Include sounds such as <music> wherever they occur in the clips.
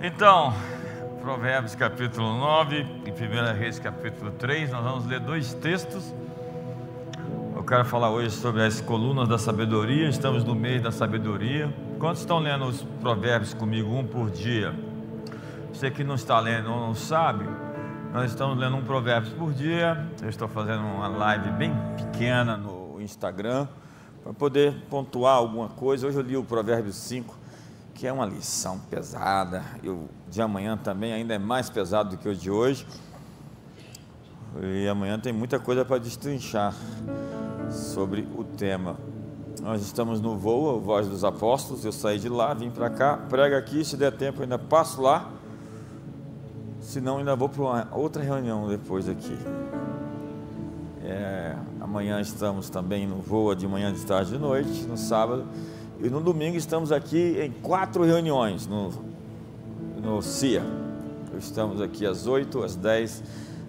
Então, Provérbios capítulo 9 e 1 Reis capítulo 3, nós vamos ler dois textos. Eu quero falar hoje sobre as colunas da sabedoria, estamos no mês da sabedoria. Quantos estão lendo os provérbios comigo, um por dia? Você que não está lendo ou não sabe, nós estamos lendo um provérbio por dia. Eu estou fazendo uma live bem pequena no Instagram para poder pontuar alguma coisa. Hoje eu li o provérbio 5 que é uma lição pesada. E o de amanhã também ainda é mais pesado do que o de hoje. E amanhã tem muita coisa para destrinchar sobre o tema. Nós estamos no voo, Voz dos Apóstolos. Eu saí de lá, vim para cá, prega aqui. Se der tempo, ainda passo lá. Se não, ainda vou para outra reunião depois aqui. É, amanhã estamos também no voo de manhã, de tarde, de noite, no sábado. E no domingo estamos aqui em quatro reuniões no, no CIA. Estamos aqui às 8, às 10,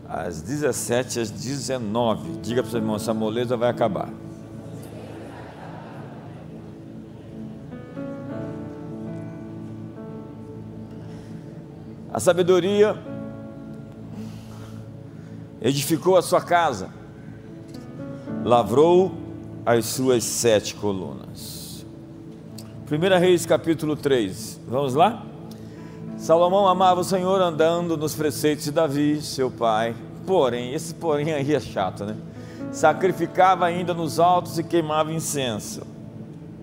às 17, às 19. Diga para o seu irmão, essa moleza vai acabar. A sabedoria edificou a sua casa, lavrou as suas sete colunas. 1 Reis capítulo 3, vamos lá? Salomão amava o Senhor andando nos preceitos de Davi, seu pai. Porém, esse porém aí é chato, né? Sacrificava ainda nos altos e queimava incenso.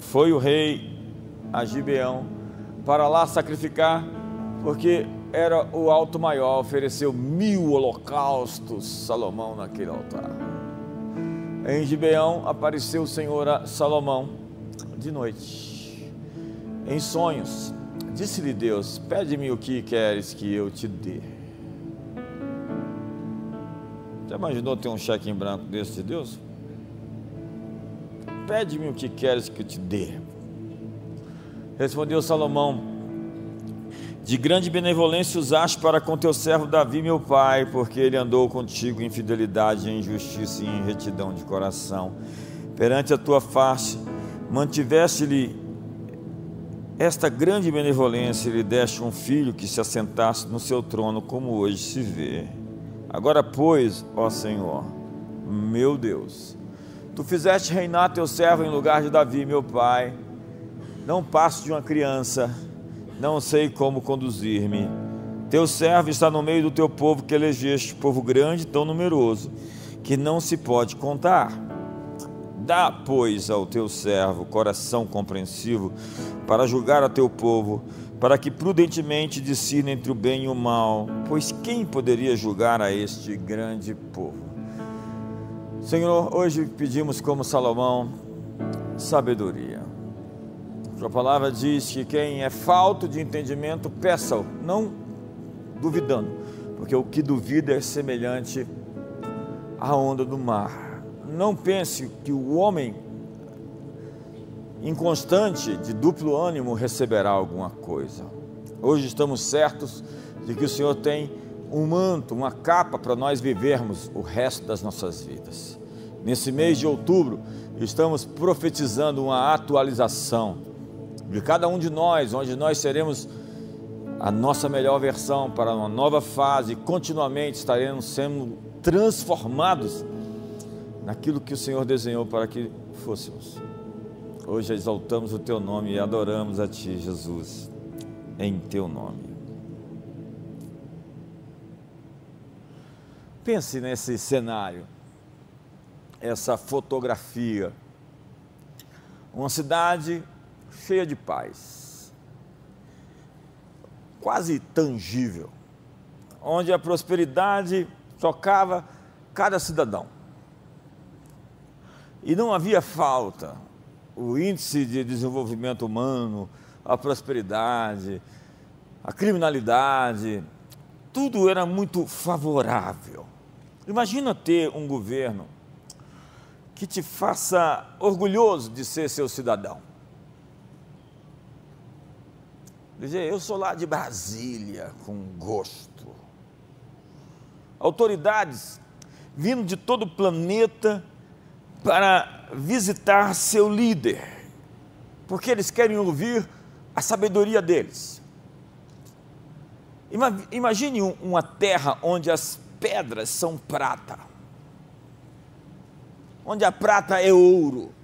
Foi o rei a Gibeão para lá sacrificar, porque era o alto maior, ofereceu mil holocaustos Salomão naquele altar. Em Gibeão apareceu o Senhor a Salomão de noite em sonhos. Disse-lhe Deus: Pede-me o que queres que eu te dê. Já imaginou ter um cheque em branco desse de Deus? Pede-me o que queres que eu te dê. Respondeu Salomão: De grande benevolência usaste para com teu servo Davi, meu pai, porque ele andou contigo em fidelidade, em justiça e em retidão de coração. Perante a tua face, mantiveste-lhe esta grande benevolência lhe deste um filho que se assentasse no seu trono, como hoje se vê. Agora, pois, ó Senhor, meu Deus, tu fizeste reinar teu servo em lugar de Davi, meu pai. Não passo de uma criança, não sei como conduzir-me. Teu servo está no meio do teu povo que elegeste, povo grande, tão numeroso, que não se pode contar. Dá, pois, ao teu servo coração compreensivo para julgar a teu povo, para que prudentemente discirna entre o bem e o mal, pois quem poderia julgar a este grande povo? Senhor, hoje pedimos como Salomão sabedoria. A palavra diz que quem é falto de entendimento, peça-o, não duvidando, porque o que duvida é semelhante à onda do mar não pense que o homem inconstante, de duplo ânimo, receberá alguma coisa. Hoje estamos certos de que o Senhor tem um manto, uma capa para nós vivermos o resto das nossas vidas. Nesse mês de outubro, estamos profetizando uma atualização de cada um de nós, onde nós seremos a nossa melhor versão para uma nova fase, continuamente estaremos sendo transformados naquilo que o Senhor desenhou para que fôssemos. Hoje exaltamos o teu nome e adoramos a ti, Jesus, em teu nome. Pense nesse cenário, essa fotografia. Uma cidade cheia de paz, quase tangível, onde a prosperidade tocava cada cidadão. E não havia falta. O índice de desenvolvimento humano, a prosperidade, a criminalidade, tudo era muito favorável. Imagina ter um governo que te faça orgulhoso de ser seu cidadão. Dizer, eu sou lá de Brasília, com gosto. Autoridades vindo de todo o planeta para visitar seu líder, porque eles querem ouvir a sabedoria deles. Imagine uma terra onde as pedras são prata, onde a prata é ouro.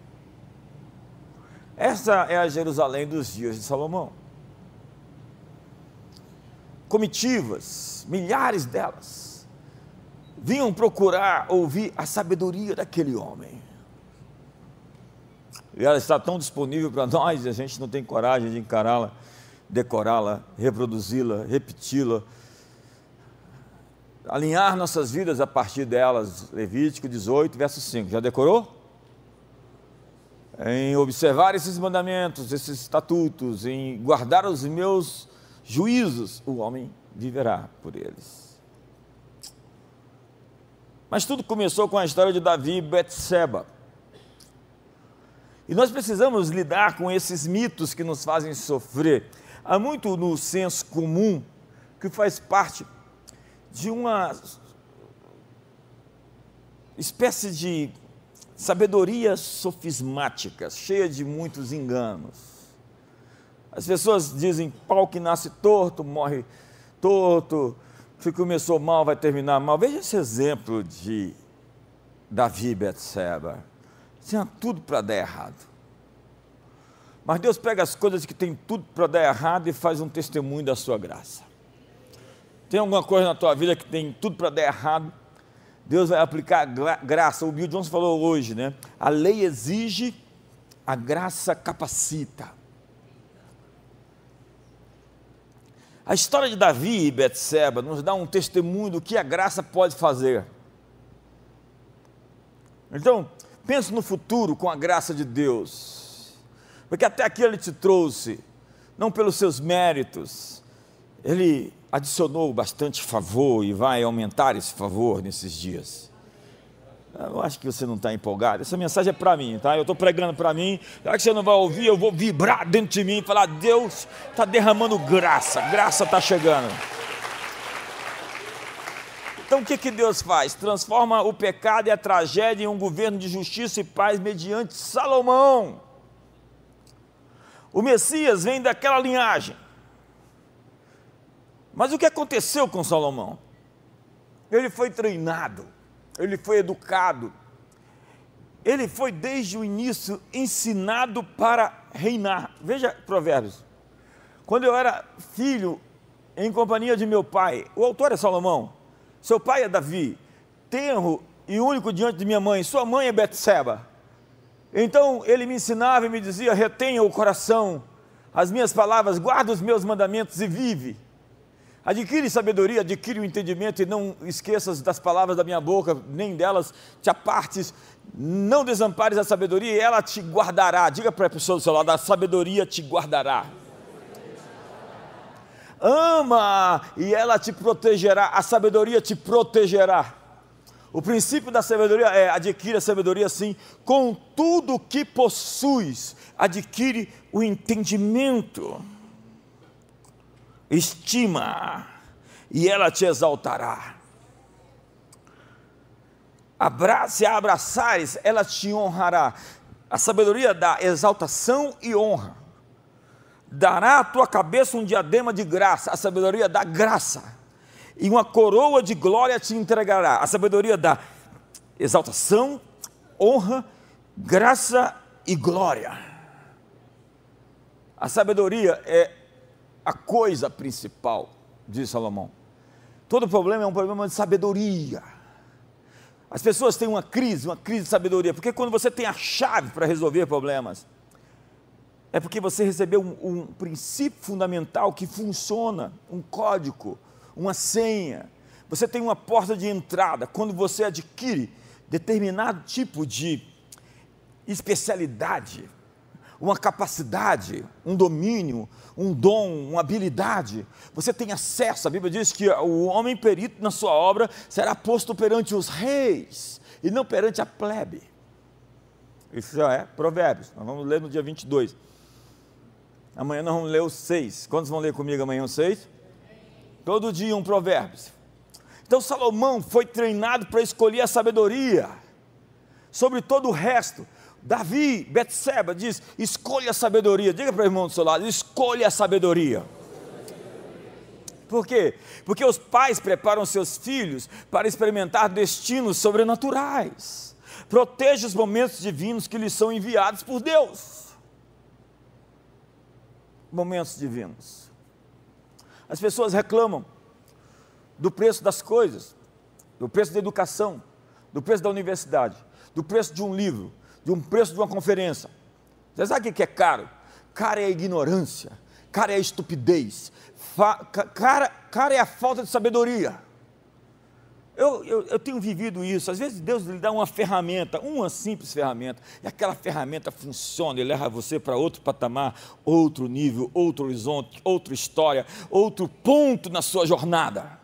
Essa é a Jerusalém dos dias de Salomão. Comitivas, milhares delas, vinham procurar ouvir a sabedoria daquele homem. E ela está tão disponível para nós e a gente não tem coragem de encará-la decorá-la, reproduzi-la, repeti-la, alinhar nossas vidas a partir delas. Levítico 18, verso 5. Já decorou? Em observar esses mandamentos, esses estatutos, em guardar os meus juízos, o homem viverá por eles. Mas tudo começou com a história de Davi e Betseba. E nós precisamos lidar com esses mitos que nos fazem sofrer. Há muito no senso comum que faz parte de uma espécie de sabedoria sofismática, cheia de muitos enganos. As pessoas dizem pau que nasce torto, morre torto, se começou mal, vai terminar mal. Veja esse exemplo de Davi Betseba. Tinha tudo para dar errado. Mas Deus pega as coisas que tem tudo para dar errado e faz um testemunho da sua graça. Tem alguma coisa na tua vida que tem tudo para dar errado? Deus vai aplicar graça. O Bill Johnson falou hoje, né? A lei exige, a graça capacita. A história de Davi e Betseba nos dá um testemunho do que a graça pode fazer. Então, pense no futuro com a graça de Deus porque até aqui ele te trouxe, não pelos seus méritos, ele adicionou bastante favor e vai aumentar esse favor nesses dias. Eu acho que você não está empolgado. Essa mensagem é para mim, tá? Eu estou pregando para mim. Já que você não vai ouvir, eu vou vibrar dentro de mim e falar: Deus está derramando graça, graça está chegando. Então o que, que Deus faz? Transforma o pecado e a tragédia em um governo de justiça e paz mediante Salomão. O Messias vem daquela linhagem. Mas o que aconteceu com Salomão? Ele foi treinado, ele foi educado, ele foi desde o início ensinado para reinar. Veja Provérbios. Quando eu era filho, em companhia de meu pai, o autor é Salomão, seu pai é Davi, tenro e único diante de minha mãe, sua mãe é Betseba. Então ele me ensinava e me dizia: retenha o coração, as minhas palavras, guarda os meus mandamentos e vive. Adquire sabedoria, adquire o entendimento e não esqueças das palavras da minha boca, nem delas te apartes. Não desampares a sabedoria ela te guardará. Diga para a pessoa do seu lado: a sabedoria te guardará. Ama e ela te protegerá, a sabedoria te protegerá. O princípio da sabedoria é adquire a sabedoria sim, com tudo que possuis, adquire o entendimento, estima, e ela te exaltará. Abra se a abraçares, ela te honrará. A sabedoria dá exaltação e honra. Dará à tua cabeça um diadema de graça. A sabedoria dá graça e uma coroa de glória te entregará. A sabedoria da exaltação, honra, graça e glória. A sabedoria é a coisa principal, diz Salomão. Todo problema é um problema de sabedoria. As pessoas têm uma crise, uma crise de sabedoria, porque quando você tem a chave para resolver problemas, é porque você recebeu um, um princípio fundamental que funciona, um código, uma senha, você tem uma porta de entrada. Quando você adquire determinado tipo de especialidade, uma capacidade, um domínio, um dom, uma habilidade, você tem acesso. A Bíblia diz que o homem perito na sua obra será posto perante os reis e não perante a plebe. Isso já é Provérbios. Nós vamos ler no dia 22. Amanhã nós vamos ler os seis. Quantos vão ler comigo amanhã os seis? Todo dia um provérbio. Então Salomão foi treinado para escolher a sabedoria sobre todo o resto. Davi, Betseba diz: escolha a sabedoria. Diga para o irmão do seu lado: escolha a sabedoria. Por quê? Porque os pais preparam seus filhos para experimentar destinos sobrenaturais. Proteja os momentos divinos que lhes são enviados por Deus. Momentos divinos. As pessoas reclamam do preço das coisas, do preço da educação, do preço da universidade, do preço de um livro, de um preço de uma conferência. Você sabe o que é caro? Caro é a ignorância, caro é a estupidez, cara, cara é a falta de sabedoria. Eu, eu, eu, tenho vivido isso. Às vezes Deus lhe dá uma ferramenta, uma simples ferramenta, e aquela ferramenta funciona e leva você para outro patamar, outro nível, outro horizonte, outra história, outro ponto na sua jornada.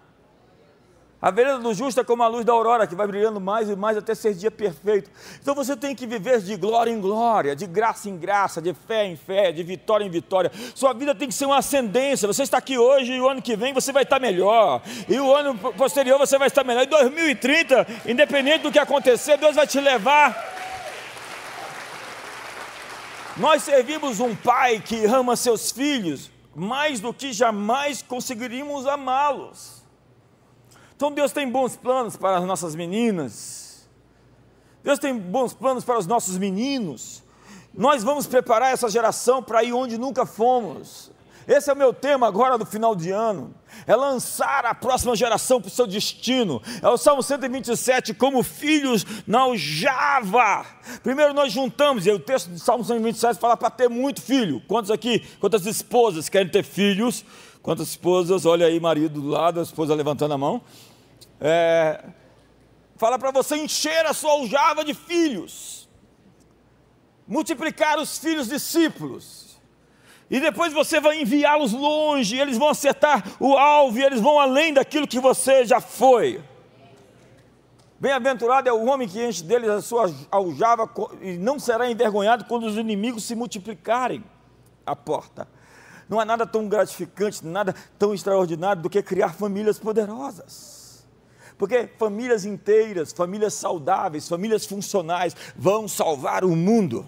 A vereda do justo é como a luz da aurora, que vai brilhando mais e mais até ser dia perfeito. Então você tem que viver de glória em glória, de graça em graça, de fé em fé, de vitória em vitória. Sua vida tem que ser uma ascendência. Você está aqui hoje e o ano que vem você vai estar melhor. E o ano posterior você vai estar melhor. Em 2030, independente do que acontecer, Deus vai te levar. Nós servimos um pai que ama seus filhos mais do que jamais conseguiríamos amá-los. Então Deus tem bons planos para as nossas meninas. Deus tem bons planos para os nossos meninos. Nós vamos preparar essa geração para ir onde nunca fomos. Esse é o meu tema agora do final de ano. É lançar a próxima geração para o seu destino. É o Salmo 127, como filhos na aljava. Primeiro nós juntamos, e o texto do Salmo 127 fala para ter muito filho. Quantos aqui, quantas esposas querem ter filhos? Quantas esposas, olha aí, marido do lado, a esposa levantando a mão. É, fala para você encher a sua aljava de filhos, multiplicar os filhos discípulos, e depois você vai enviá-los longe, eles vão acertar o alvo, e eles vão além daquilo que você já foi. Bem-aventurado é o homem que enche deles a sua aljava e não será envergonhado quando os inimigos se multiplicarem à porta. Não há nada tão gratificante, nada tão extraordinário do que criar famílias poderosas. Porque famílias inteiras, famílias saudáveis, famílias funcionais vão salvar o mundo.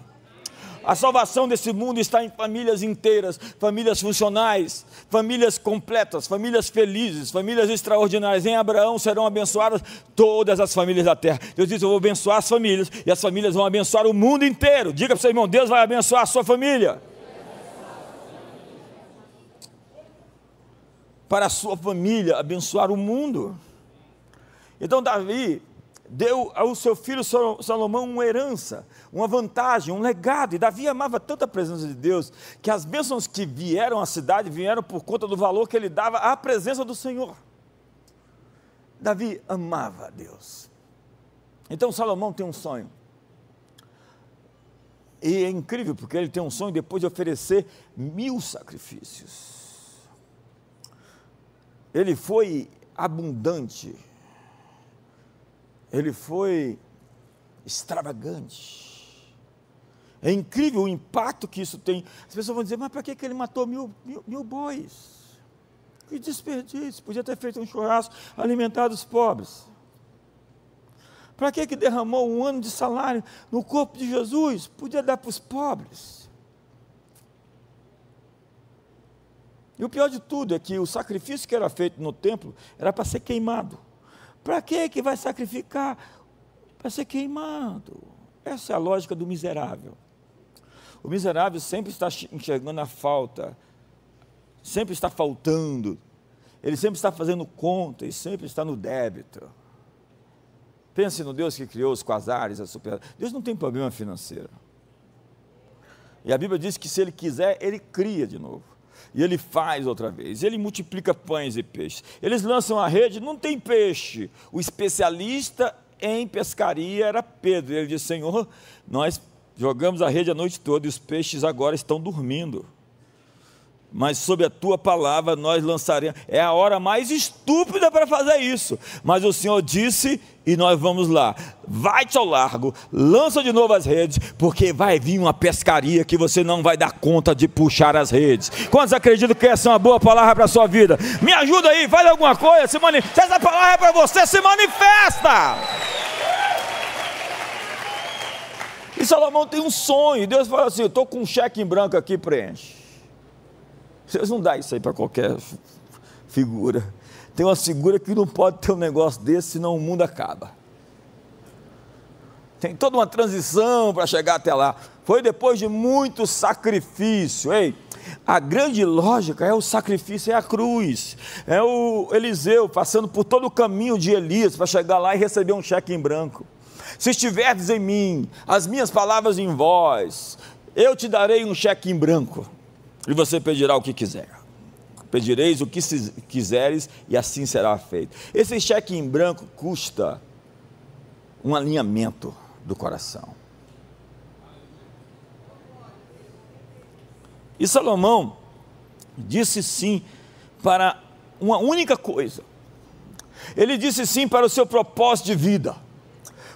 A salvação desse mundo está em famílias inteiras, famílias funcionais, famílias completas, famílias felizes, famílias extraordinárias. Em Abraão serão abençoadas todas as famílias da terra. Deus diz: Eu vou abençoar as famílias e as famílias vão abençoar o mundo inteiro. Diga para o seu irmão: Deus vai abençoar a sua família. Para a sua família abençoar o mundo. Então Davi deu ao seu filho Salomão uma herança, uma vantagem, um legado. E Davi amava tanto a presença de Deus que as bênçãos que vieram à cidade vieram por conta do valor que ele dava à presença do Senhor. Davi amava a Deus. Então Salomão tem um sonho. E é incrível porque ele tem um sonho depois de oferecer mil sacrifícios. Ele foi abundante ele foi extravagante. É incrível o impacto que isso tem. As pessoas vão dizer, mas para que ele matou mil, mil, mil bois? Que desperdício, podia ter feito um churrasco, alimentado os pobres. Para que, que derramou um ano de salário no corpo de Jesus? Podia dar para os pobres. E o pior de tudo é que o sacrifício que era feito no templo era para ser queimado. Para que que vai sacrificar? Para ser queimado. Essa é a lógica do miserável. O miserável sempre está enxergando a falta, sempre está faltando, ele sempre está fazendo conta e sempre está no débito. Pense no Deus que criou os quasares, a super. Deus não tem problema financeiro. E a Bíblia diz que se ele quiser, ele cria de novo. E ele faz outra vez. Ele multiplica pães e peixes. Eles lançam a rede, não tem peixe. O especialista em pescaria era Pedro. Ele disse: Senhor, nós jogamos a rede a noite toda e os peixes agora estão dormindo mas sob a tua palavra nós lançaremos. É a hora mais estúpida para fazer isso. Mas o Senhor disse e nós vamos lá. Vai-te ao largo, lança de novo as redes, porque vai vir uma pescaria que você não vai dar conta de puxar as redes. Quantos acreditam que essa é uma boa palavra para a sua vida? Me ajuda aí, faz alguma coisa, se manifesta. Essa palavra é para você, se manifesta. E Salomão tem um sonho, Deus fala assim: Eu estou com um cheque em branco aqui, preenche. Deus não dá isso aí para qualquer figura. Tem uma figura que não pode ter um negócio desse, senão o mundo acaba. Tem toda uma transição para chegar até lá. Foi depois de muito sacrifício. Ei, a grande lógica é o sacrifício, é a cruz. É o Eliseu passando por todo o caminho de Elias para chegar lá e receber um cheque em branco. Se estiverdes em mim, as minhas palavras em vós, eu te darei um cheque em branco e você pedirá o que quiser. Pedireis o que quiseres e assim será feito. Esse cheque em branco custa um alinhamento do coração. E Salomão disse sim para uma única coisa. Ele disse sim para o seu propósito de vida.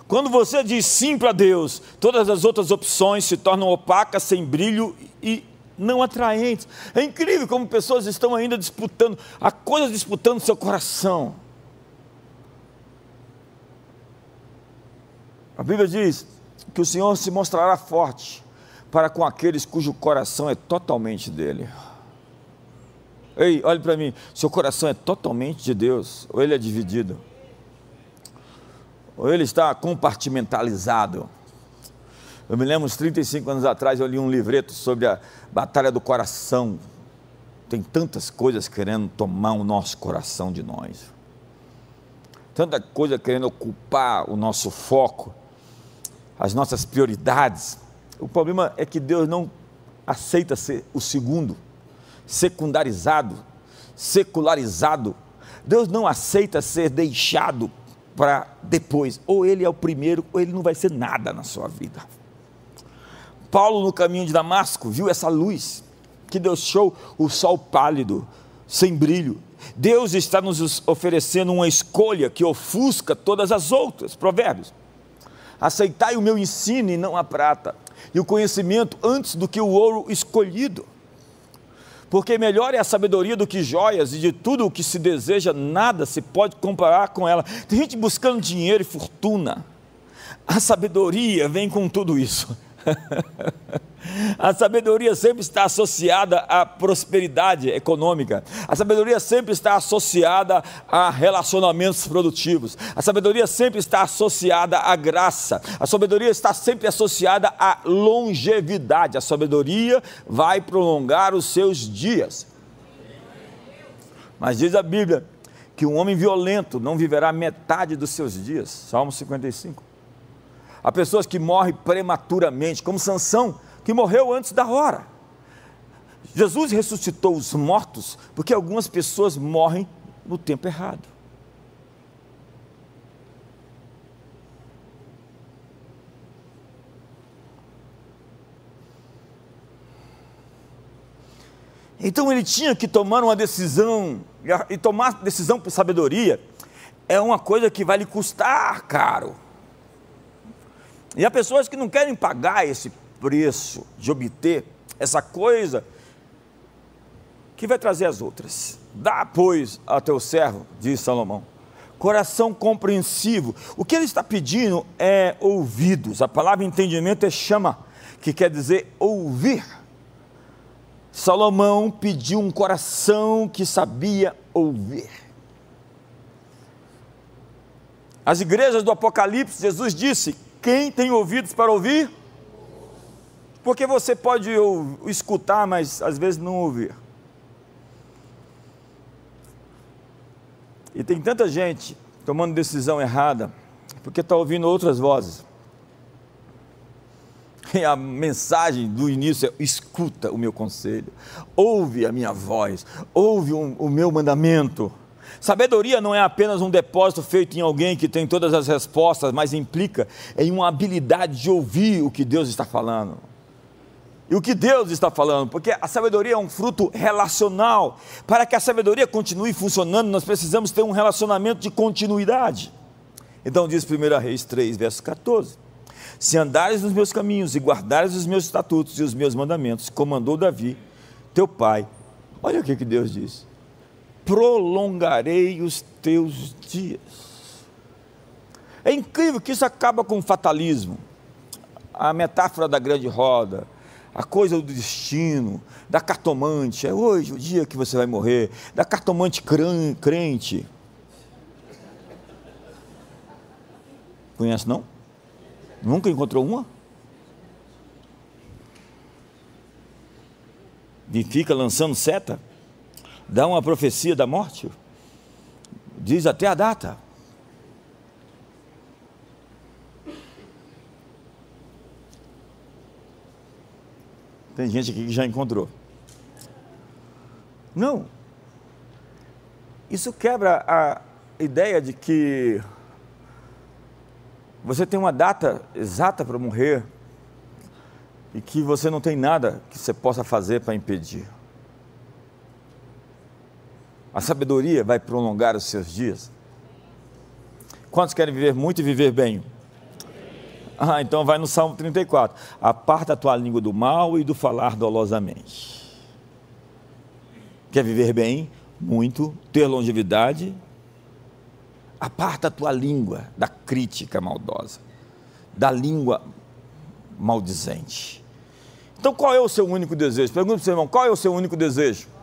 Quando você diz sim para Deus, todas as outras opções se tornam opacas, sem brilho e não atraentes. É incrível como pessoas estão ainda disputando, a coisa disputando seu coração. A Bíblia diz que o Senhor se mostrará forte para com aqueles cujo coração é totalmente dele. Ei, olhe para mim, seu coração é totalmente de Deus ou ele é dividido? ou ele está compartimentalizado. Eu me lembro, uns 35 anos atrás, eu li um livreto sobre a batalha do coração. Tem tantas coisas querendo tomar o nosso coração de nós, tanta coisa querendo ocupar o nosso foco, as nossas prioridades. O problema é que Deus não aceita ser o segundo, secundarizado, secularizado. Deus não aceita ser deixado para depois. Ou ele é o primeiro, ou ele não vai ser nada na sua vida. Paulo, no caminho de Damasco, viu essa luz que deixou o sol pálido, sem brilho. Deus está nos oferecendo uma escolha que ofusca todas as outras. Provérbios. Aceitai o meu ensino e não a prata, e o conhecimento antes do que o ouro escolhido porque melhor é a sabedoria do que joias, e de tudo o que se deseja, nada se pode comparar com ela. Tem gente buscando dinheiro e fortuna, a sabedoria vem com tudo isso. <laughs> A sabedoria sempre está associada à prosperidade econômica. A sabedoria sempre está associada a relacionamentos produtivos. A sabedoria sempre está associada à graça. A sabedoria está sempre associada à longevidade. A sabedoria vai prolongar os seus dias. Mas diz a Bíblia que um homem violento não viverá metade dos seus dias. Salmo 55. Há pessoas que morrem prematuramente, como Sansão, que morreu antes da hora. Jesus ressuscitou os mortos porque algumas pessoas morrem no tempo errado. Então ele tinha que tomar uma decisão, e tomar decisão por sabedoria é uma coisa que vai lhe custar caro. E há pessoas que não querem pagar esse preço de obter essa coisa que vai trazer as outras. Dá, pois, a teu servo, diz Salomão, coração compreensivo. O que ele está pedindo é ouvidos. A palavra entendimento é chama, que quer dizer ouvir. Salomão pediu um coração que sabia ouvir. As igrejas do Apocalipse, Jesus disse: quem tem ouvidos para ouvir? Porque você pode escutar, mas às vezes não ouvir. E tem tanta gente tomando decisão errada, porque está ouvindo outras vozes. E a mensagem do início é: escuta o meu conselho, ouve a minha voz, ouve o, meu mandamento. Sabedoria não é apenas um depósito feito em alguém que tem todas as respostas, mas implica em uma habilidade de ouvir o que Deus está falando. E o que Deus está falando, porque a sabedoria é um fruto relacional. Para que a sabedoria continue funcionando, nós precisamos ter um relacionamento de continuidade. Então diz 1 Reis 3, verso 14: Se andares nos meus caminhos e guardares os meus estatutos e os meus mandamentos, como mandou Davi, teu pai. Olha o que, que Deus diz prolongarei os teus dias. É incrível que isso acaba com o fatalismo. A metáfora da grande roda, a coisa do destino, da cartomante, é hoje o dia que você vai morrer, da cartomante crente. Conhece não? Nunca encontrou uma? E fica lançando seta? Dá uma profecia da morte? Diz até a data. Tem gente aqui que já encontrou. Não. Isso quebra a ideia de que você tem uma data exata para morrer e que você não tem nada que você possa fazer para impedir. A sabedoria vai prolongar os seus dias. Quantos querem viver muito e viver bem? Ah, então vai no Salmo 34. Aparta a tua língua do mal e do falar dolosamente. Quer viver bem? Muito. Ter longevidade? Aparta a tua língua da crítica maldosa, da língua maldizente. Então qual é o seu único desejo? Pergunta para o seu irmão, qual é o seu único desejo?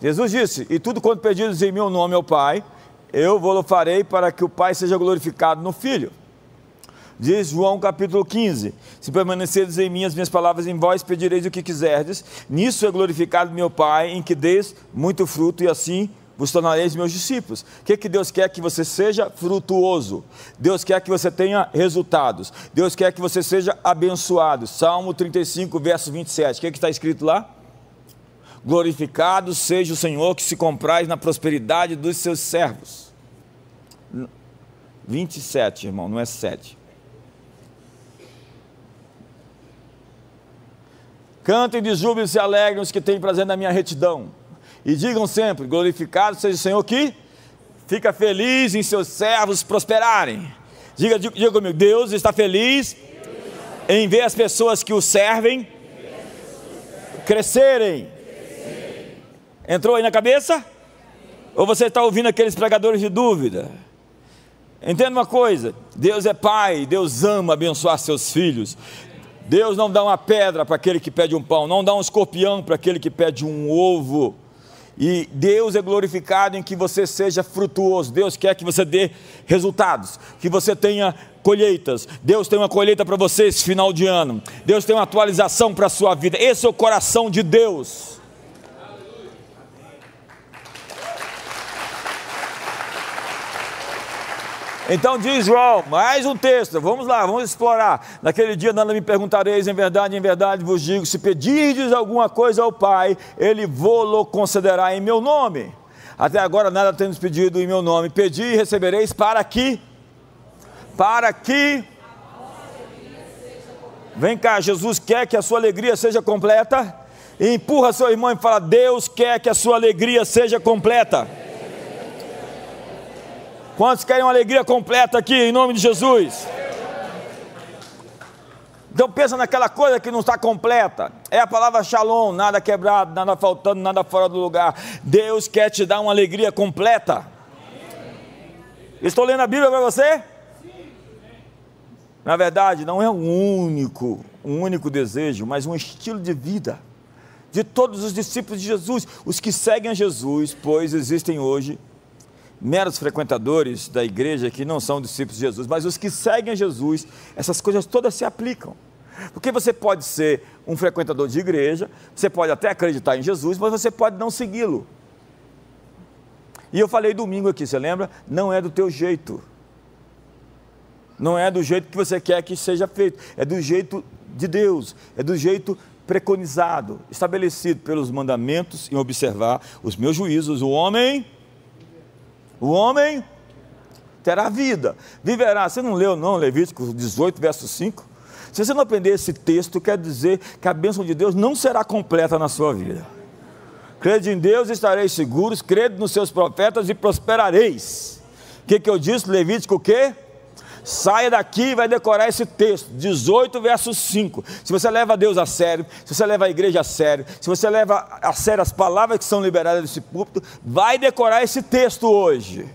Jesus disse: E tudo quanto pedidos em meu nome ao Pai, eu vou farei para que o Pai seja glorificado no Filho. Diz João capítulo 15: Se permaneceres em mim, as minhas palavras em vós pedireis o que quiserdes, nisso é glorificado meu Pai, em que deis muito fruto, e assim vos tornareis meus discípulos. O que, que Deus quer que você seja frutuoso? Deus quer que você tenha resultados. Deus quer que você seja abençoado. Salmo 35, verso 27. O que está escrito lá? Glorificado seja o Senhor que se compraz na prosperidade dos seus servos. 27, irmão, não é 7. Cantem de júbilo e se alegrem os que têm prazer na minha retidão. E digam sempre: glorificado seja o Senhor que fica feliz em seus servos prosperarem. Diga, diga comigo: Deus está feliz em ver as pessoas que o servem crescerem. Entrou aí na cabeça? Ou você está ouvindo aqueles pregadores de dúvida? Entenda uma coisa: Deus é Pai, Deus ama abençoar seus filhos. Deus não dá uma pedra para aquele que pede um pão, não dá um escorpião para aquele que pede um ovo. E Deus é glorificado em que você seja frutuoso. Deus quer que você dê resultados, que você tenha colheitas. Deus tem uma colheita para você esse final de ano. Deus tem uma atualização para a sua vida. Esse é o coração de Deus. Então diz João, mais um texto, vamos lá, vamos explorar. Naquele dia nada me perguntareis, em verdade, em verdade vos digo, se pedirdes alguma coisa ao Pai, Ele vô-lo concederá em meu nome. Até agora nada temos pedido em meu nome. Pedi e recebereis para que, para que, vem cá, Jesus quer que a sua alegria seja completa. E empurra seu irmão e fala: Deus quer que a sua alegria seja completa. Quantos querem uma alegria completa aqui, em nome de Jesus? Então pensa naquela coisa que não está completa. É a palavra shalom, nada quebrado, nada faltando, nada fora do lugar. Deus quer te dar uma alegria completa. Estou lendo a Bíblia para você? Na verdade, não é um único, um único desejo, mas um estilo de vida de todos os discípulos de Jesus, os que seguem a Jesus, pois existem hoje meros frequentadores da igreja que não são discípulos de Jesus, mas os que seguem a Jesus, essas coisas todas se aplicam. Porque você pode ser um frequentador de igreja, você pode até acreditar em Jesus, mas você pode não segui-lo. E eu falei domingo aqui, você lembra? Não é do teu jeito. Não é do jeito que você quer que seja feito, é do jeito de Deus, é do jeito preconizado, estabelecido pelos mandamentos em observar os meus juízos. O homem o homem terá vida, viverá. Você não leu, não, Levítico 18, verso 5? Se você não aprender esse texto, quer dizer que a bênção de Deus não será completa na sua vida. Crede em Deus estareis seguros, crede nos seus profetas e prosperareis. O que, que eu disse? Levítico o quê? Saia daqui e vai decorar esse texto, 18 versos 5. Se você leva Deus a sério, se você leva a igreja a sério, se você leva a sério as palavras que são liberadas desse púlpito, vai decorar esse texto hoje.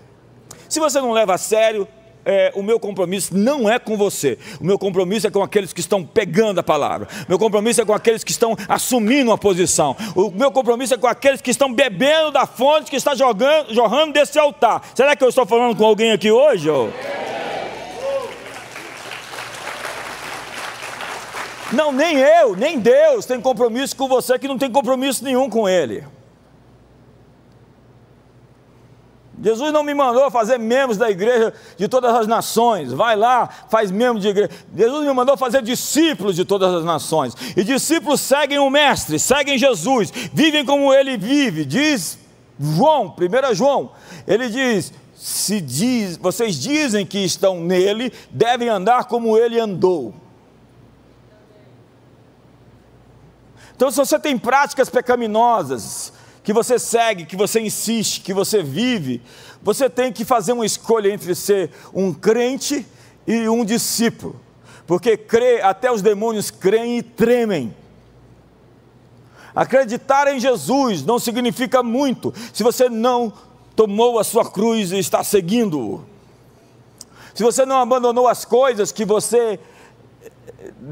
Se você não leva a sério, é, o meu compromisso não é com você. O meu compromisso é com aqueles que estão pegando a palavra. O meu compromisso é com aqueles que estão assumindo uma posição. O meu compromisso é com aqueles que estão bebendo da fonte que está jogando, jorrando desse altar. Será que eu estou falando com alguém aqui hoje? Ou? Não, nem eu, nem Deus tem compromisso com você que não tem compromisso nenhum com Ele. Jesus não me mandou fazer membros da igreja de todas as nações. Vai lá, faz membro de igreja. Jesus me mandou fazer discípulos de todas as nações. E discípulos seguem o Mestre, seguem Jesus, vivem como ele vive. Diz João, 1 João, ele diz: se diz, vocês dizem que estão nele, devem andar como ele andou. Então, se você tem práticas pecaminosas, que você segue, que você insiste, que você vive, você tem que fazer uma escolha entre ser um crente e um discípulo. Porque crê, até os demônios creem e tremem. Acreditar em Jesus não significa muito se você não tomou a sua cruz e está seguindo-o. Se você não abandonou as coisas que você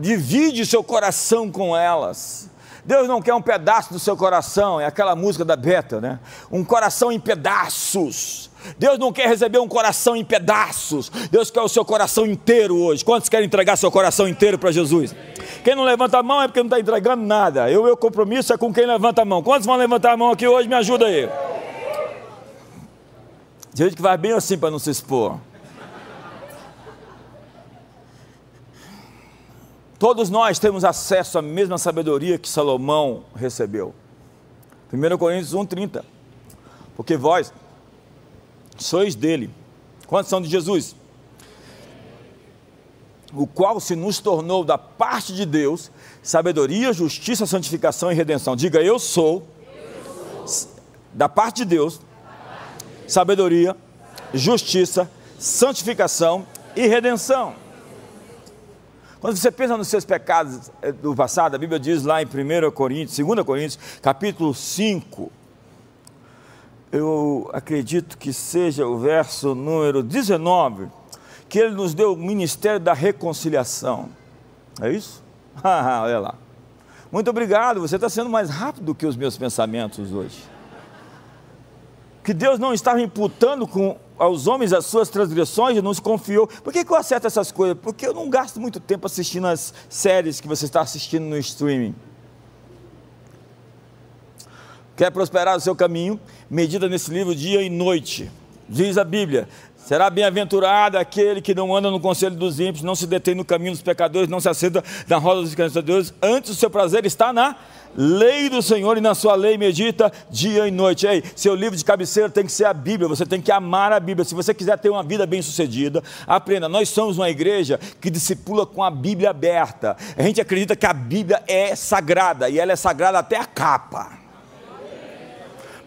divide seu coração com elas. Deus não quer um pedaço do seu coração, é aquela música da Beta, né? Um coração em pedaços. Deus não quer receber um coração em pedaços. Deus quer o seu coração inteiro hoje. Quantos querem entregar seu coração inteiro para Jesus? Quem não levanta a mão é porque não está entregando nada. Eu, meu compromisso é com quem levanta a mão. Quantos vão levantar a mão aqui hoje? Me ajuda aí. Tem gente que vai bem assim para não se expor. Todos nós temos acesso à mesma sabedoria que Salomão recebeu. 1 Coríntios 1,30. Porque vós sois dele. Quantos são de Jesus? O qual se nos tornou da parte de Deus sabedoria, justiça, santificação e redenção. Diga, eu sou, eu sou. da parte de Deus sabedoria, justiça, santificação e redenção. Quando você pensa nos seus pecados eh, do passado, a Bíblia diz lá em 1 Coríntios, 2 Coríntios, capítulo 5, eu acredito que seja o verso número 19, que ele nos deu o ministério da reconciliação. É isso? <laughs> Olha lá. Muito obrigado, você está sendo mais rápido que os meus pensamentos hoje. Que Deus não estava imputando com aos homens as suas transgressões e nos confiou. Por que, que eu acerto essas coisas? Porque eu não gasto muito tempo assistindo as séries que você está assistindo no streaming. Quer prosperar o seu caminho? Medita nesse livro dia e noite. Diz a Bíblia: Será bem-aventurado aquele que não anda no conselho dos ímpios, não se detém no caminho dos pecadores, não se assenta na roda dos cansadores, antes o seu prazer está na lei do Senhor e na sua lei medita dia e noite. Ei, seu livro de cabeceira tem que ser a Bíblia, você tem que amar a Bíblia. Se você quiser ter uma vida bem-sucedida, aprenda. Nós somos uma igreja que discipula com a Bíblia aberta. A gente acredita que a Bíblia é sagrada e ela é sagrada até a capa.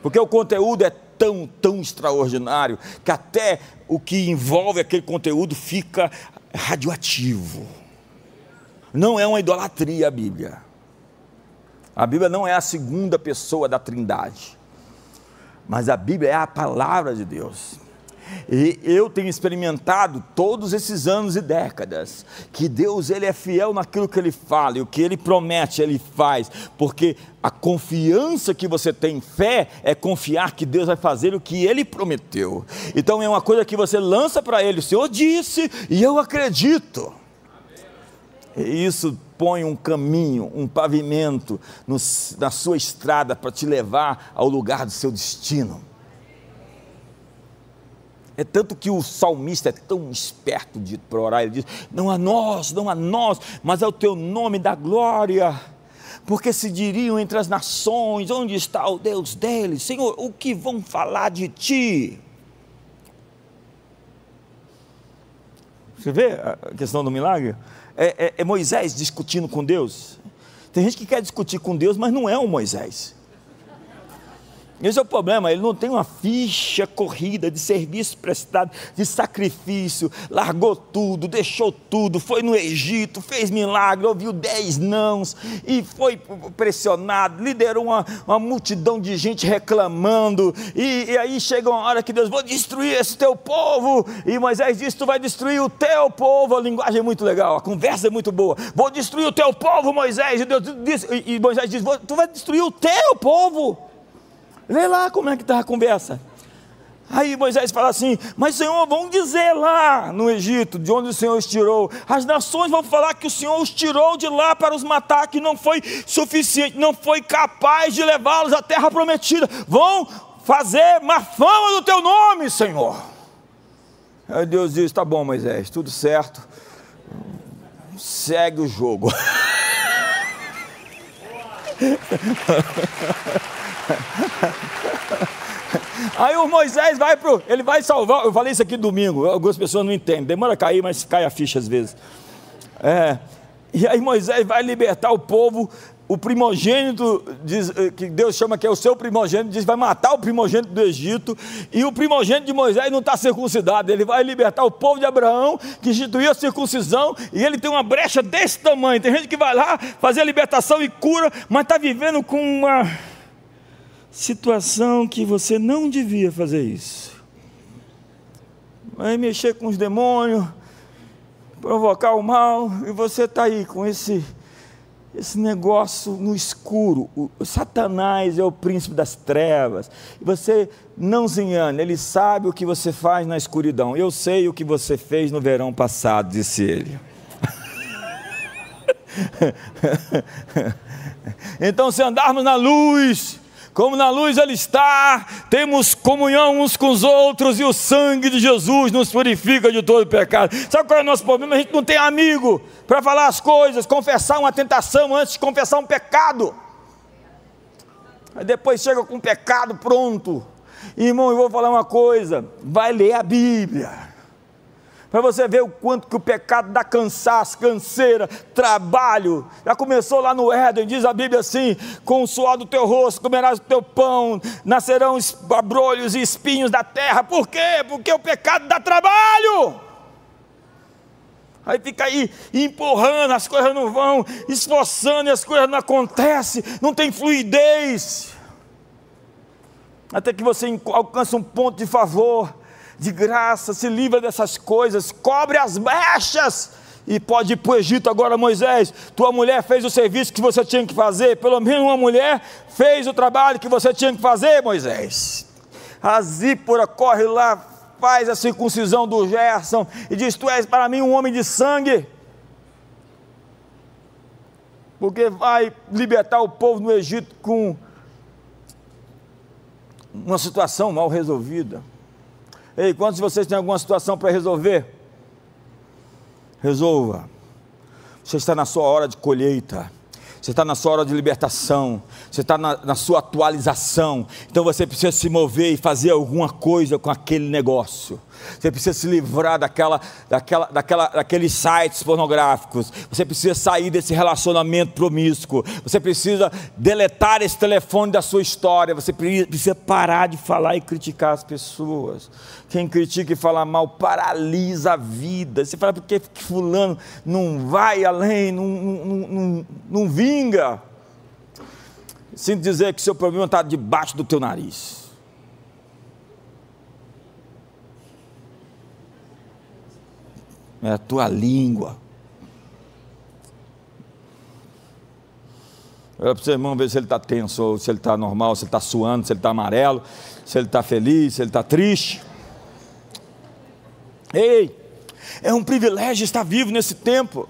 Porque o conteúdo é tão, tão extraordinário que até o que envolve aquele conteúdo fica radioativo. Não é uma idolatria a Bíblia. A Bíblia não é a segunda pessoa da Trindade, mas a Bíblia é a palavra de Deus. E eu tenho experimentado todos esses anos e décadas que Deus ele é fiel naquilo que ele fala e o que ele promete ele faz, porque a confiança que você tem em fé é confiar que Deus vai fazer o que ele prometeu. Então é uma coisa que você lança para ele, o Senhor disse e eu acredito. E isso põe um caminho, um pavimento no, na sua estrada para te levar ao lugar do seu destino. É tanto que o salmista é tão esperto de orar, ele diz: Não a nós, não a nós, mas ao teu nome da glória. Porque se diriam entre as nações: Onde está o Deus deles? Senhor, o que vão falar de ti? Você vê a questão do milagre? é, é, é Moisés discutindo com Deus. Tem gente que quer discutir com Deus, mas não é um Moisés. Esse é o problema, ele não tem uma ficha corrida de serviço prestado, de sacrifício, largou tudo, deixou tudo, foi no Egito, fez milagre, ouviu dez nãos e foi pressionado, liderou uma, uma multidão de gente reclamando, e, e, aí chega uma hora que Deus, vou destruir esse teu povo, e Moisés disse, tu vai destruir o teu povo, a linguagem é muito legal, a conversa é muito boa, vou destruir o teu povo, Moisés, e, Deus disse, e Moisés diz, tu vai destruir o teu povo, Lê lá como é que está a conversa. Aí Moisés fala assim: Mas Senhor, vão dizer lá no Egito, de onde o Senhor os tirou. As nações vão falar que o Senhor os tirou de lá para os matar, que não foi suficiente, não foi capaz de levá-los à terra prometida. Vão fazer má fama do teu nome, Senhor. Aí Deus diz: Tá bom, Moisés, tudo certo. Segue o jogo. <laughs> <laughs> Aí o Moisés vai pro, ele vai salvar. Eu falei isso aqui domingo. Algumas pessoas não entendem. Demora a cair, mas cai a ficha às vezes. É, e aí Moisés vai libertar o povo. O primogênito, diz, eh, que Deus chama que é o seu primogênito, diz vai matar o primogênito do Egito. E o primogênito de Moisés não está circuncidado. Ele vai libertar o povo de Abraão, que instituiu a circuncisão. E ele tem uma brecha desse tamanho. Tem gente que vai lá fazer a libertação e cura, mas está vivendo com uma situação que você não devia fazer isso. Vai mexer com os demônios, provocar o mal, e você está aí com esse, esse negócio no escuro. O Satanás é o príncipe das trevas. Você não se engane, ele sabe o que você faz na escuridão. Eu sei o que você fez no verão passado, disse ele. <laughs> então, se andarmos na luz, como na luz Ele está, temos comunhão uns com os outros e o sangue de Jesus nos purifica de todo pecado. Sabe qual é o nosso problema? A gente não tem amigo para falar as coisas, confessar uma tentação antes de confessar um pecado. Aí depois chega com um pecado pronto. Irmão, eu vou falar uma coisa: vai ler a Bíblia para você ver o quanto que o pecado dá cansaço, canseira, trabalho. Já começou lá no Éden, diz a Bíblia assim: com o suor do teu rosto comerás o teu pão, nascerão abrolhos e espinhos da terra. Por quê? Porque o pecado dá trabalho. Aí fica aí empurrando, as coisas não vão, esforçando e as coisas não acontecem, não tem fluidez. Até que você alcança um ponto de favor de graça, se livra dessas coisas, cobre as brechas e pode ir para o Egito agora, Moisés. Tua mulher fez o serviço que você tinha que fazer, pelo menos uma mulher fez o trabalho que você tinha que fazer, Moisés. A Zípora corre lá, faz a circuncisão do Gerson e diz: Tu és para mim um homem de sangue, porque vai libertar o povo no Egito com uma situação mal resolvida. Ei, quantos de vocês têm alguma situação para resolver? Resolva. Você está na sua hora de colheita. Você está na sua hora de libertação, você está na, na, sua atualização, então você precisa se mover e fazer alguma coisa com aquele negócio. Você precisa se livrar daquela, daquela, daquela, daqueles sites pornográficos. Você precisa sair desse relacionamento promíscuo. Você precisa deletar esse telefone da sua história. Você precisa parar de falar e criticar as pessoas. Quem critica e fala mal paralisa a vida. Você fala porque fulano não vai além, não, não, não, não vinga. Sinto dizer que seu problema está debaixo do teu nariz. é a tua língua. Olha para o seu irmão ver se ele está tenso, ou se ele está normal, se ele está suando, se ele está amarelo, se ele está feliz, se ele está triste. Ei, é um privilégio estar vivo nesse tempo.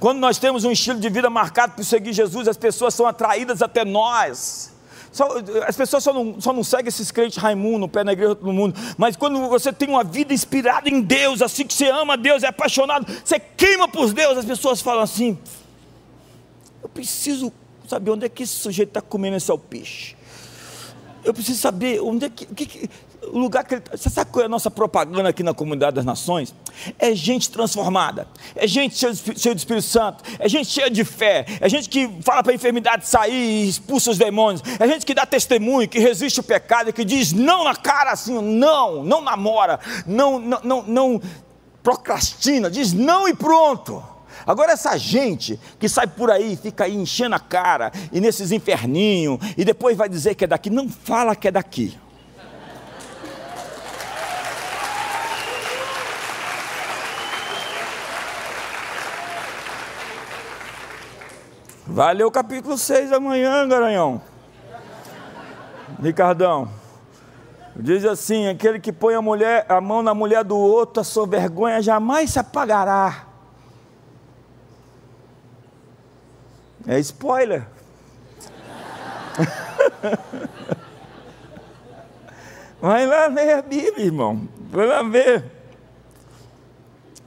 Quando nós temos um estilo de vida marcado por seguir Jesus, as pessoas são atraídas até nós. Só, as pessoas só não, só não seguem esses crentes Raimundo, pé na igreja do mundo. Mas quando você tem uma vida inspirada em Deus, assim que você ama Deus, é apaixonado, você queima por Deus, as pessoas falam assim: Eu preciso saber onde é que esse sujeito está comendo esse alpiche. eu preciso saber onde é que, que, que o lugar que ele. Tá, você sabe qual é a nossa propaganda aqui na comunidade das nações? É gente transformada, é gente cheia, cheia Espírito Santo, é gente cheia de fé, é gente que fala para a enfermidade sair e expulsa os demônios, é gente que dá testemunho, que resiste o pecado, que diz não na cara assim, não, não namora, não, não, não, não procrastina, diz não e pronto. Agora, essa gente que sai por aí, fica aí enchendo a cara, e nesses inferninhos, e depois vai dizer que é daqui, não fala que é daqui. Vai ler o capítulo 6 amanhã, garanhão. Ricardão. Diz assim: aquele que põe a, mulher, a mão na mulher do outro, a sua vergonha jamais se apagará. É spoiler. <laughs> Vai lá ler a Bíblia, irmão. Vai lá ver.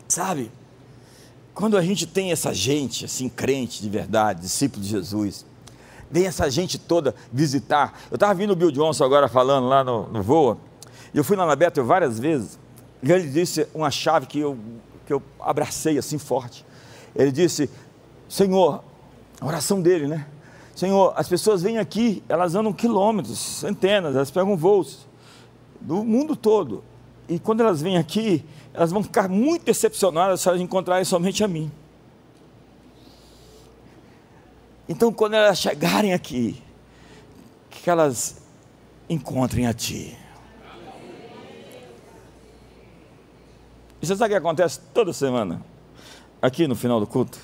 Sabe, quando a gente tem essa gente, assim, crente de verdade, discípulo de Jesus, vem essa gente toda visitar. Eu estava vindo o Bill Johnson agora falando lá no, no e eu fui lá na Bethel várias vezes, e ele disse uma chave que eu, que eu abracei assim forte. Ele disse: Senhor, a oração dele, né? Senhor, as pessoas vêm aqui, elas andam quilômetros, centenas, elas pegam voos do mundo todo. E quando elas vêm aqui, elas vão ficar muito decepcionadas se elas encontrarem somente a mim. Então, quando elas chegarem aqui, que elas encontrem a Ti. E você sabe o que acontece toda semana? Aqui no final do culto?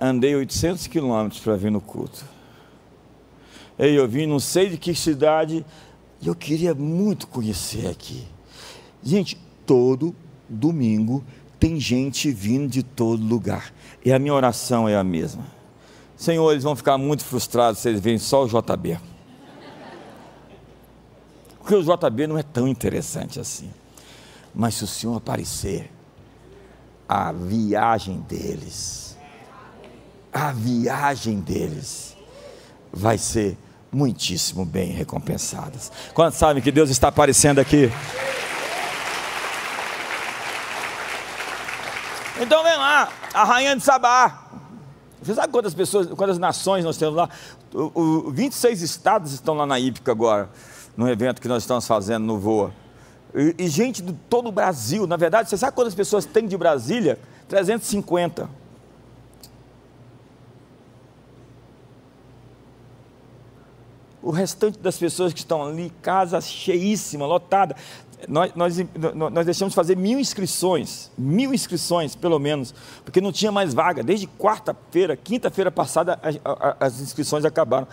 andei 800 quilômetros para vir no culto. E eu vim, não sei de que cidade, e eu queria muito conhecer aqui. Gente, todo domingo tem gente vindo de todo lugar. E a minha oração é a mesma. Senhor, eles vão ficar muito frustrados se eles verem só o JB. Porque o JB não é tão interessante assim. Mas se o Senhor aparecer, a viagem deles a viagem deles vai ser muitíssimo bem recompensadas. Quantos sabem que Deus está aparecendo aqui? Então vem lá, a rainha de Sabá. Você sabe quantas pessoas, quantas nações nós temos lá? O, o 26 estados estão lá na Ípica agora, no evento que nós estamos fazendo no Voa. E, e gente de todo o Brasil, na verdade, você sabe quantas pessoas tem de Brasília? 350. o restante das pessoas que estão ali, casa cheíssima, lotada. Nós, nós, nós deixamos de fazer mil inscrições, mil inscrições pelo menos, porque não tinha mais vaga. Desde quarta-feira, quinta-feira passada, as inscrições acabaram.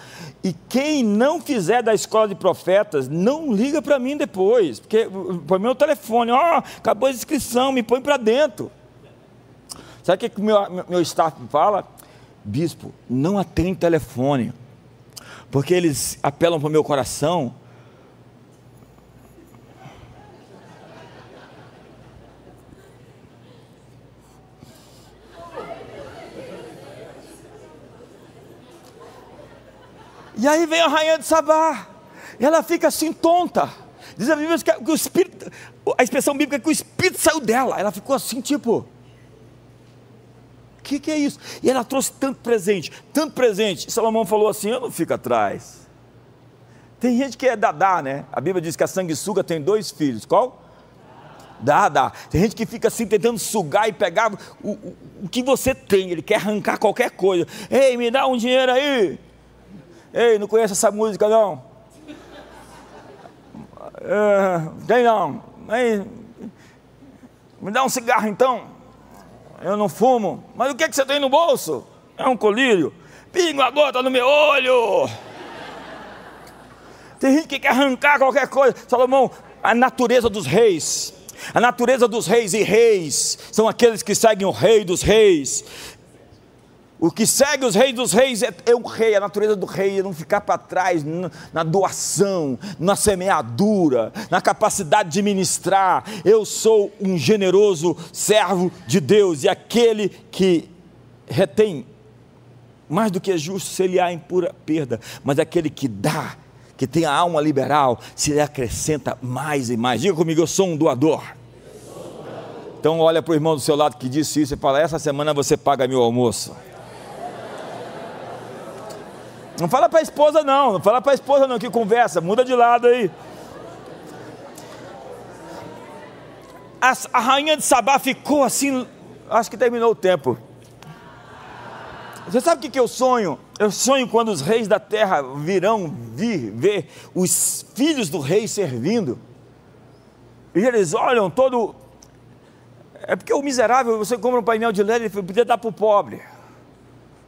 E quem não fizer da escola de profetas, não liga para mim depois, porque põe meu telefone, ó, oh, acabou a inscrição, me põe para dentro. Sabe o que o meu, meu staff fala? Bispo, não atende telefone porque eles apelam para o meu coração. E aí vem a rainha de Sabá, e ela fica assim tonta. Diz a Bíblia que o espírito, a expressão bíblica é que o espírito saiu dela. Ela ficou assim, tipo, o que, que é isso? E ela trouxe tanto presente, tanto presente. E Salomão falou assim: Eu não fico atrás. Tem gente que é dadá, né? A Bíblia diz que a sanguessuga tem dois filhos. Qual? Dá. Tem gente que fica assim tentando sugar e pegar o, o, o que você tem. Ele quer arrancar qualquer coisa. Ei, me dá um dinheiro aí. Ei, não conhece essa música não? É, tem não. Me dá um cigarro então eu não fumo. Mas o que, é que você tem no bolso? É um colírio. Pingo a gota no meu olho. Tem gente que quer arrancar qualquer coisa. Salomão, a natureza dos reis. A natureza dos reis e reis são aqueles que seguem o rei dos reis. O que segue os reis dos reis é, é o rei, a natureza do rei é não ficar para trás na, doação, na semeadura, na capacidade de ministrar. Eu sou um generoso servo de Deus e aquele que retém mais do que é justo se ele há em pura perda, mas aquele que dá que tem a alma liberal, se acrescenta mais e mais. Diga comigo, eu sou um doador. Então olha para o irmão do seu lado que disse isso e fala: essa semana você paga meu almoço. Não fala para a esposa não, não fala para a esposa não que conversa, muda de lado aí. A, a rainha de Sabá ficou assim, acho que terminou o tempo. Você sabe o que, que eu sonho? Eu sonho quando os reis da terra virão vir ver os filhos do rei servindo. E eles olham todo. É porque o miserável, você compra um painel de LED, ele podia dar para o pobre.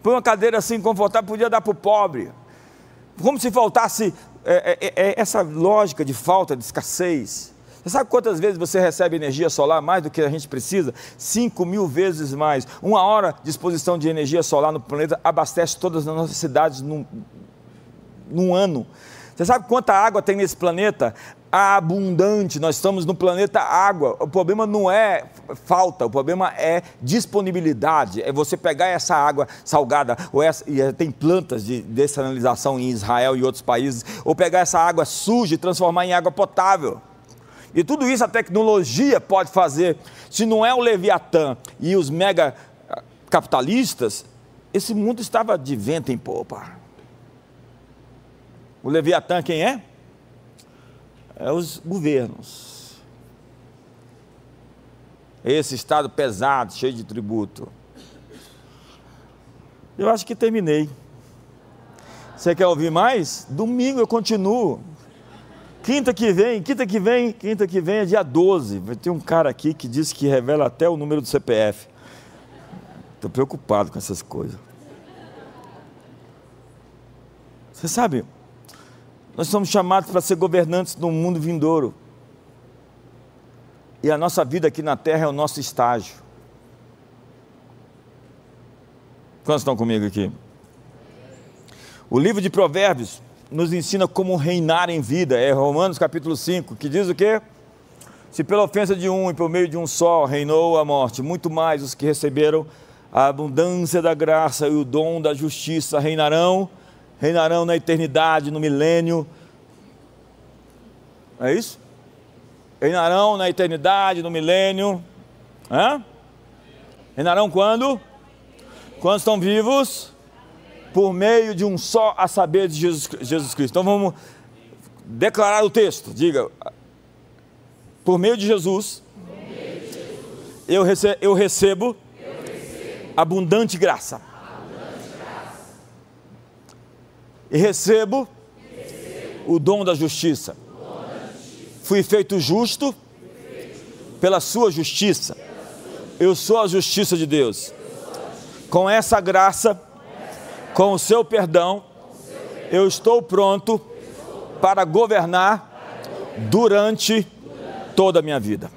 Põe uma cadeira assim confortável, podia dar para o pobre. Como se faltasse é, é, é, essa lógica de falta, de escassez. Você sabe quantas vezes você recebe energia solar mais do que a gente precisa? 5 mil vezes mais. Uma hora de exposição de energia solar no planeta abastece todas as nossas cidades num, num ano. Você sabe quanta água tem nesse planeta? Abundante. Nós estamos no planeta água. O problema não é falta, o problema é disponibilidade. É você pegar essa água salgada, ou essa, e tem plantas de dessalinização em Israel e outros países, ou pegar essa água suja e transformar em água potável. E tudo isso a tecnologia pode fazer. Se não é o Leviatã e os mega ah, capitalistas, esse mundo estava de vento em popa. O Leviatã quem é? É os governos. Esse estado pesado, cheio de tributo. Eu acho que terminei. Você quer ouvir mais? Domingo eu continuo. Quinta que vem, quinta que vem, quinta que vem é dia 12. Vai ter um cara aqui que disse que revela até o número do CPF. Estou preocupado com essas coisas. Você sabe, nós somos chamados para ser governantes no mundo vindouro. E a nossa vida aqui na terra é o nosso estágio. Quantos estão comigo aqui? O livro de Provérbios nos ensina como reinar em vida. É Romanos capítulo 5, que diz o quê? Se pela ofensa de um e por meio de um só reinou a morte, muito mais os que receberam a abundância da graça e o dom da justiça reinarão, reinarão na eternidade, no milênio. É isso? Reinarão na eternidade, no milênio. Hã? Reinarão quando? Quando estão vivos? por meio de um só, a saber, de Jesus, Jesus Cristo. Então vamos declarar o texto. Diga, por meio de Jesus, meio de Jesus eu, rece eu, recebo eu, recebo abundante graça. Abundante graça. E recebo, recebo o dom justiça. Dom da justiça. Fui feito justo, pela sua justiça. Eu sou a justiça de Deus. Com essa graça, com o seu perdão, eu estou pronto para governar durante toda a minha vida.